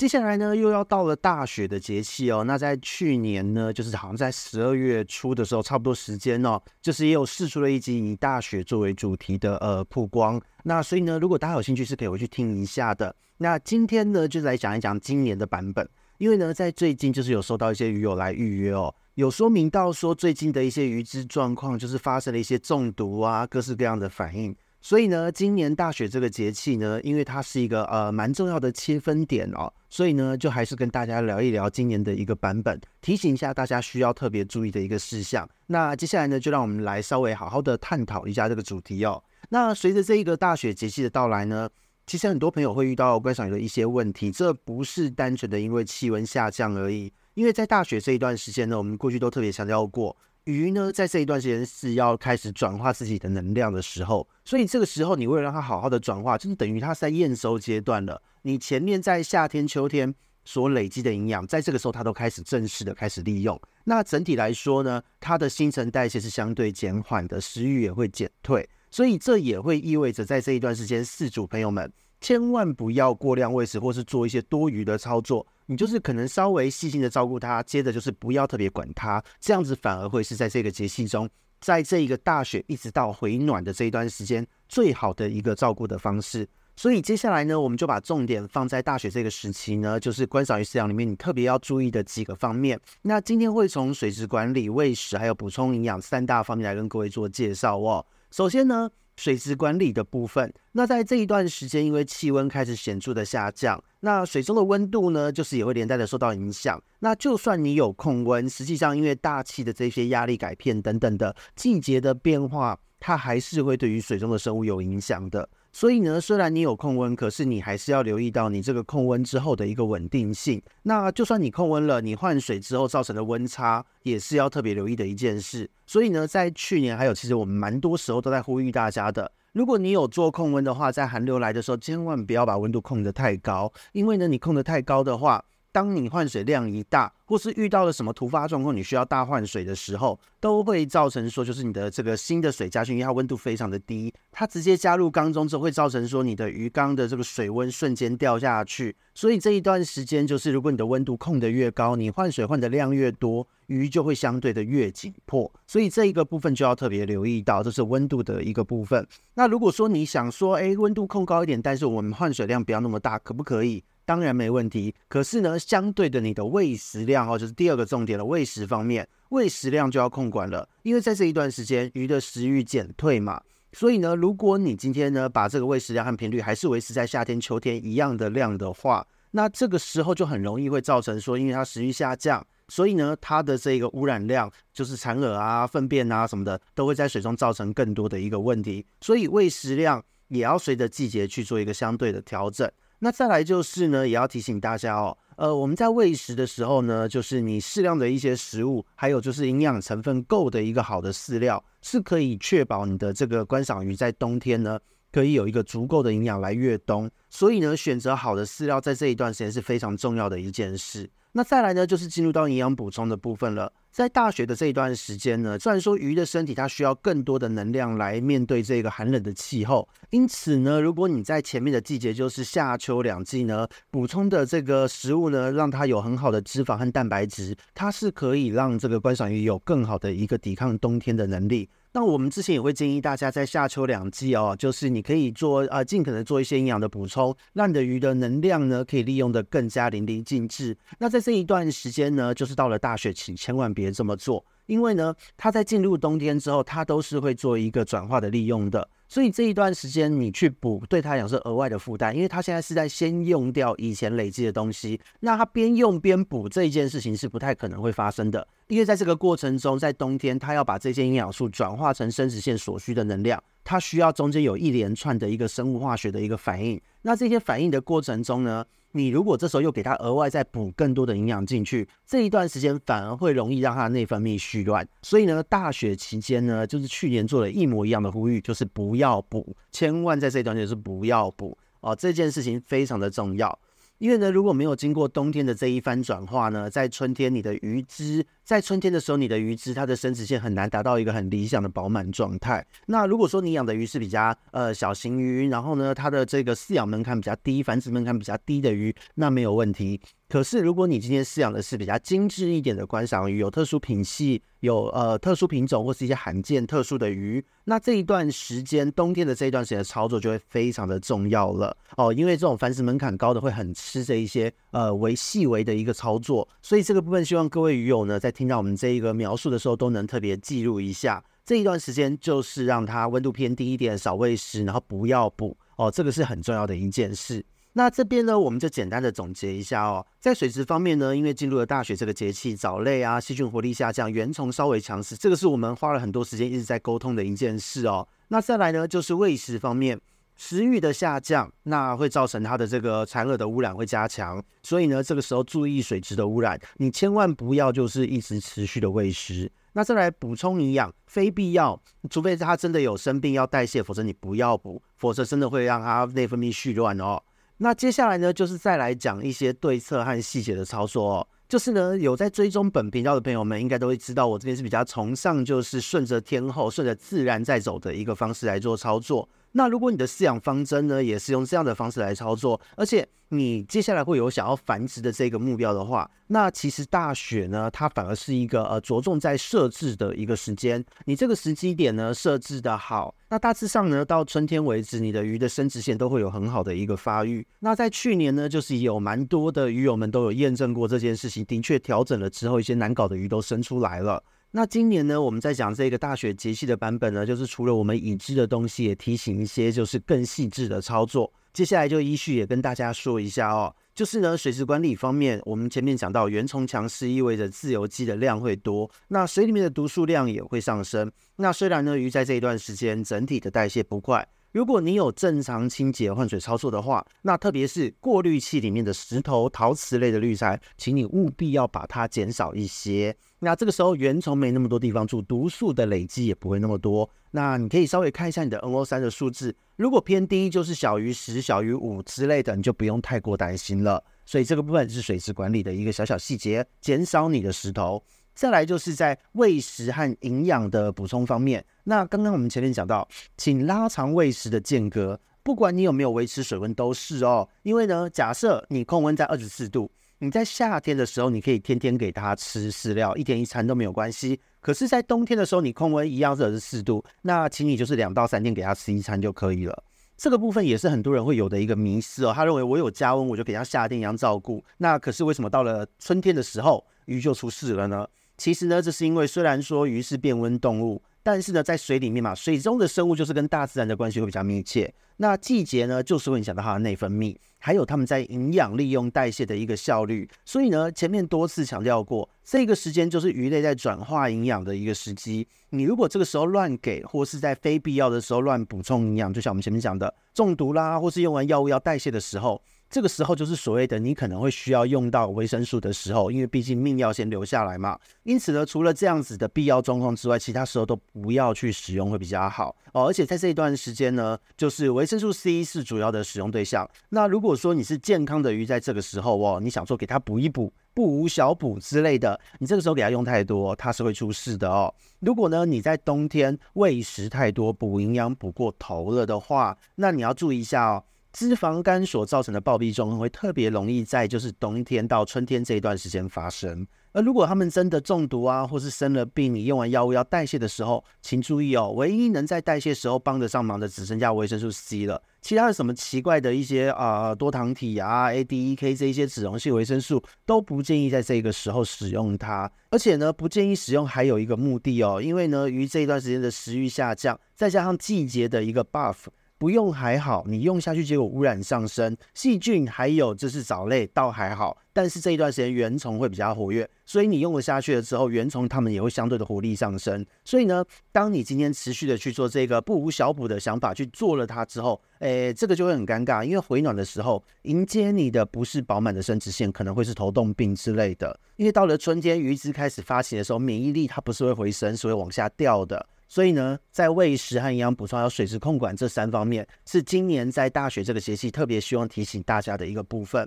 接下来呢，又要到了大雪的节气哦。那在去年呢，就是好像在十二月初的时候，差不多时间哦，就是也有试出了一集以大雪作为主题的呃曝光。那所以呢，如果大家有兴趣，是可以回去听一下的。那今天呢，就来讲一讲今年的版本，因为呢，在最近就是有收到一些鱼友来预约哦，有说明到说最近的一些鱼只状况，就是发生了一些中毒啊，各式各样的反应。所以呢，今年大雪这个节气呢，因为它是一个呃蛮重要的切分点哦，所以呢，就还是跟大家聊一聊今年的一个版本，提醒一下大家需要特别注意的一个事项。那接下来呢，就让我们来稍微好好的探讨一下这个主题哦。那随着这一个大雪节气的到来呢，其实很多朋友会遇到观赏鱼的一些问题，这不是单纯的因为气温下降而已，因为在大雪这一段时间呢，我们过去都特别强调过。鱼呢，在这一段时间是要开始转化自己的能量的时候，所以这个时候你为了让它好好的转化，就是等于它在验收阶段了。你前面在夏天、秋天所累积的营养，在这个时候它都开始正式的开始利用。那整体来说呢，它的新陈代谢是相对减缓的，食欲也会减退，所以这也会意味着在这一段时间，饲主朋友们千万不要过量喂食，或是做一些多余的操作。你就是可能稍微细心的照顾它，接着就是不要特别管它，这样子反而会是在这个节气中，在这一个大雪一直到回暖的这一段时间，最好的一个照顾的方式。所以接下来呢，我们就把重点放在大雪这个时期呢，就是观赏鱼饲养里面你特别要注意的几个方面。那今天会从水质管理、喂食还有补充营养三大方面来跟各位做介绍哦。首先呢，水质管理的部分，那在这一段时间，因为气温开始显著的下降，那水中的温度呢，就是也会连带的受到影响。那就算你有控温，实际上因为大气的这些压力改变等等的季节的变化，它还是会对于水中的生物有影响的。所以呢，虽然你有控温，可是你还是要留意到你这个控温之后的一个稳定性。那就算你控温了，你换水之后造成的温差，也是要特别留意的一件事。所以呢，在去年还有，其实我们蛮多时候都在呼吁大家的，如果你有做控温的话，在寒流来的时候，千万不要把温度控得太高，因为呢，你控得太高的话，当你换水量一大，或是遇到了什么突发状况，你需要大换水的时候，都会造成说，就是你的这个新的水加进去，因为它温度非常的低，它直接加入缸中之后，会造成说你的鱼缸的这个水温瞬间掉下去。所以这一段时间，就是如果你的温度控得越高，你换水换的量越多，鱼就会相对的越紧迫。所以这一个部分就要特别留意到，这是温度的一个部分。那如果说你想说，哎，温度控高一点，但是我们换水量不要那么大，可不可以？当然没问题，可是呢，相对的，你的喂食量哦，就是第二个重点了。喂食方面，喂食量就要控管了，因为在这一段时间，鱼的食欲减退嘛，所以呢，如果你今天呢，把这个喂食量和频率还是维持在夏天、秋天一样的量的话，那这个时候就很容易会造成说，因为它食欲下降，所以呢，它的这个污染量，就是残饵啊、粪便啊什么的，都会在水中造成更多的一个问题，所以喂食量也要随着季节去做一个相对的调整。那再来就是呢，也要提醒大家哦，呃，我们在喂食的时候呢，就是你适量的一些食物，还有就是营养成分够的一个好的饲料，是可以确保你的这个观赏鱼在冬天呢，可以有一个足够的营养来越冬。所以呢，选择好的饲料在这一段时间是非常重要的一件事。那再来呢，就是进入到营养补充的部分了。在大雪的这一段时间呢，虽然说鱼的身体它需要更多的能量来面对这个寒冷的气候，因此呢，如果你在前面的季节，就是夏秋两季呢，补充的这个食物呢，让它有很好的脂肪和蛋白质，它是可以让这个观赏鱼有更好的一个抵抗冬天的能力。那我们之前也会建议大家在夏秋两季哦，就是你可以做呃，尽可能做一些营养的补充，让你的鱼的能量呢可以利用的更加淋漓尽致。那在这一段时间呢，就是到了大雪期，千万别这么做，因为呢，它在进入冬天之后，它都是会做一个转化的利用的。所以这一段时间你去补，对他来讲是额外的负担，因为他现在是在先用掉以前累积的东西，那他边用边补这一件事情是不太可能会发生的，因为在这个过程中，在冬天他要把这些营养素转化成生殖腺所需的能量。它需要中间有一连串的一个生物化学的一个反应。那这些反应的过程中呢，你如果这时候又给它额外再补更多的营养进去，这一段时间反而会容易让它内分泌絮乱。所以呢，大雪期间呢，就是去年做了一模一样的呼吁，就是不要补，千万在这一段就是不要补哦，这件事情非常的重要。因为呢，如果没有经过冬天的这一番转化呢，在春天你的鱼只，在春天的时候，你的鱼只它的生殖腺很难达到一个很理想的饱满状态。那如果说你养的鱼是比较呃小型鱼，然后呢，它的这个饲养门槛比较低，繁殖门槛比较低的鱼，那没有问题。可是，如果你今天饲养的是比较精致一点的观赏鱼，有特殊品系、有呃特殊品种或是一些罕见特殊的鱼，那这一段时间，冬天的这一段时间的操作就会非常的重要了哦，因为这种繁殖门槛高的会很吃这一些呃为细微的一个操作，所以这个部分希望各位鱼友呢，在听到我们这一个描述的时候，都能特别记录一下，这一段时间就是让它温度偏低一点，少喂食，然后不要补哦，这个是很重要的一件事。那这边呢，我们就简单的总结一下哦。在水质方面呢，因为进入了大雪这个节气，藻类啊、细菌活力下降，原虫稍微强势，这个是我们花了很多时间一直在沟通的一件事哦。那再来呢，就是喂食方面，食欲的下降，那会造成它的这个残饵的污染会加强，所以呢，这个时候注意水质的污染，你千万不要就是一直持续的喂食。那再来补充营养，非必要，除非它真的有生病要代谢，否则你不要补，否则真的会让它内分泌絮乱哦。那接下来呢，就是再来讲一些对策和细节的操作哦。就是呢，有在追踪本频道的朋友们，应该都会知道，我这边是比较崇尚就是顺着天候、顺着自然在走的一个方式来做操作。那如果你的饲养方针呢，也是用这样的方式来操作，而且你接下来会有想要繁殖的这个目标的话，那其实大雪呢，它反而是一个呃着重在设置的一个时间。你这个时机点呢设置的好，那大致上呢到春天为止，你的鱼的生殖腺都会有很好的一个发育。那在去年呢，就是有蛮多的鱼友们都有验证过这件事情，的确调整了之后，一些难搞的鱼都生出来了。那今年呢，我们在讲这个大雪节气的版本呢，就是除了我们已知的东西，也提醒一些就是更细致的操作。接下来就依序也跟大家说一下哦，就是呢，水质管理方面，我们前面讲到原虫强势意味着自由基的量会多，那水里面的毒素量也会上升。那虽然呢，鱼在这一段时间整体的代谢不快。如果你有正常清洁换水操作的话，那特别是过滤器里面的石头、陶瓷类的滤材，请你务必要把它减少一些。那这个时候原虫没那么多地方住，毒素的累积也不会那么多。那你可以稍微看一下你的 NO 三的数字，如果偏低，就是小于十、小于五之类的，你就不用太过担心了。所以这个部分是水质管理的一个小小细节，减少你的石头。再来就是在喂食和营养的补充方面，那刚刚我们前面讲到，请拉长喂食的间隔，不管你有没有维持水温都是哦。因为呢，假设你控温在二十四度，你在夏天的时候你可以天天给它吃饲料，一天一餐都没有关系。可是，在冬天的时候，你控温一样是二十四度，那请你就是两到三天给它吃一餐就可以了。这个部分也是很多人会有的一个迷思哦，他认为我有加温，我就给它夏天一样照顾。那可是为什么到了春天的时候，鱼就出事了呢？其实呢，这是因为虽然说鱼是变温动物，但是呢，在水里面嘛，水中的生物就是跟大自然的关系会比较密切。那季节呢，就是会影响到它的内分泌，还有它们在营养利用代谢的一个效率。所以呢，前面多次强调过，这个时间就是鱼类在转化营养的一个时机。你如果这个时候乱给，或是在非必要的时候乱补充营养，就像我们前面讲的中毒啦，或是用完药物要代谢的时候。这个时候就是所谓的你可能会需要用到维生素的时候，因为毕竟命要先留下来嘛。因此呢，除了这样子的必要状况之外，其他时候都不要去使用会比较好哦。而且在这一段时间呢，就是维生素 C 是主要的使用对象。那如果说你是健康的鱼，在这个时候哦，你想说给它补一补，不无小补之类的，你这个时候给它用太多，它是会出事的哦。如果呢你在冬天喂食太多，补营养补过头了的话，那你要注意一下哦。脂肪肝所造成的暴毙状况会特别容易在就是冬天到春天这一段时间发生。而如果他们真的中毒啊，或是生了病，你用完药物要代谢的时候，请注意哦，唯一能在代谢时候帮得上忙的只剩下维生素 C 了。其他的什么奇怪的一些啊、多糖体啊、ADEK 这一些脂溶性维生素都不建议在这个时候使用它。而且呢，不建议使用还有一个目的哦，因为呢，鱼这一段时间的食欲下降，再加上季节的一个 buff。不用还好，你用下去结果污染上升，细菌还有就是藻类倒还好，但是这一段时间原虫会比较活跃，所以你用了下去了之后，原虫它们也会相对的活力上升。所以呢，当你今天持续的去做这个不无小补的想法去做了它之后，诶，这个就会很尴尬，因为回暖的时候迎接你的不是饱满的生殖腺，可能会是头痛病之类的。因为到了春天，鱼只开始发情的时候，免疫力它不是会回升，是会往下掉的。所以呢，在喂食和营养补充还有水质控管这三方面，是今年在大雪这个节气特别希望提醒大家的一个部分。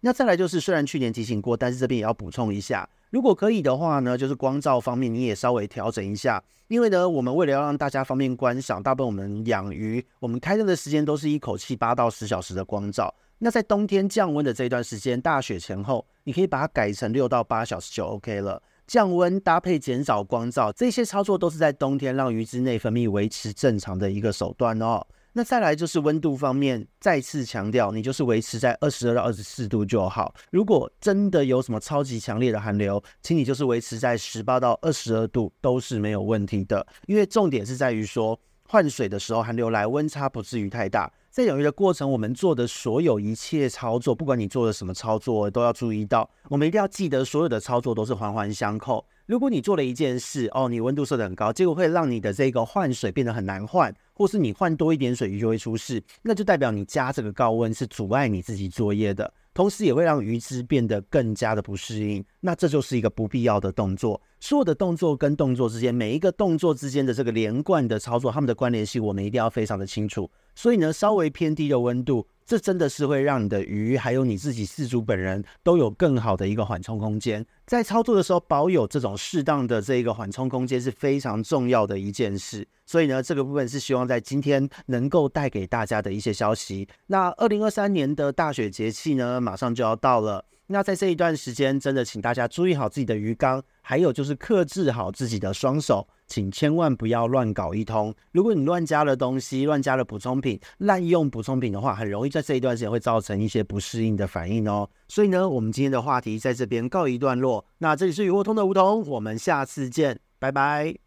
那再来就是，虽然去年提醒过，但是这边也要补充一下，如果可以的话呢，就是光照方面你也稍微调整一下，因为呢，我们为了要让大家方便观赏，大部分我们养鱼，我们开灯的时间都是一口气八到十小时的光照。那在冬天降温的这一段时间，大雪前后，你可以把它改成六到八小时就 OK 了。降温搭配减少光照，这些操作都是在冬天让鱼只内分泌维持正常的一个手段哦。那再来就是温度方面，再次强调，你就是维持在二十二到二十四度就好。如果真的有什么超级强烈的寒流，请你就是维持在十八到二十二度都是没有问题的。因为重点是在于说，换水的时候寒流来，温差不至于太大。在养鱼的过程，我们做的所有一切操作，不管你做的什么操作，都要注意到，我们一定要记得，所有的操作都是环环相扣。如果你做了一件事，哦，你温度设得很高，结果会让你的这个换水变得很难换，或是你换多一点水鱼就会出事，那就代表你加这个高温是阻碍你自己作业的。同时也会让鱼只变得更加的不适应，那这就是一个不必要的动作。所有的动作跟动作之间，每一个动作之间的这个连贯的操作，它们的关联性我们一定要非常的清楚。所以呢，稍微偏低的温度。这真的是会让你的鱼，还有你自己饲主本人都有更好的一个缓冲空间。在操作的时候，保有这种适当的这个缓冲空间是非常重要的一件事。所以呢，这个部分是希望在今天能够带给大家的一些消息。那二零二三年的大雪节气呢，马上就要到了。那在这一段时间，真的请大家注意好自己的鱼缸，还有就是克制好自己的双手，请千万不要乱搞一通。如果你乱加了东西，乱加了补充品，滥用补充品的话，很容易在这一段时间会造成一些不适应的反应哦。所以呢，我们今天的话题在这边告一段落。那这里是鱼活通的梧桐，我们下次见，拜拜。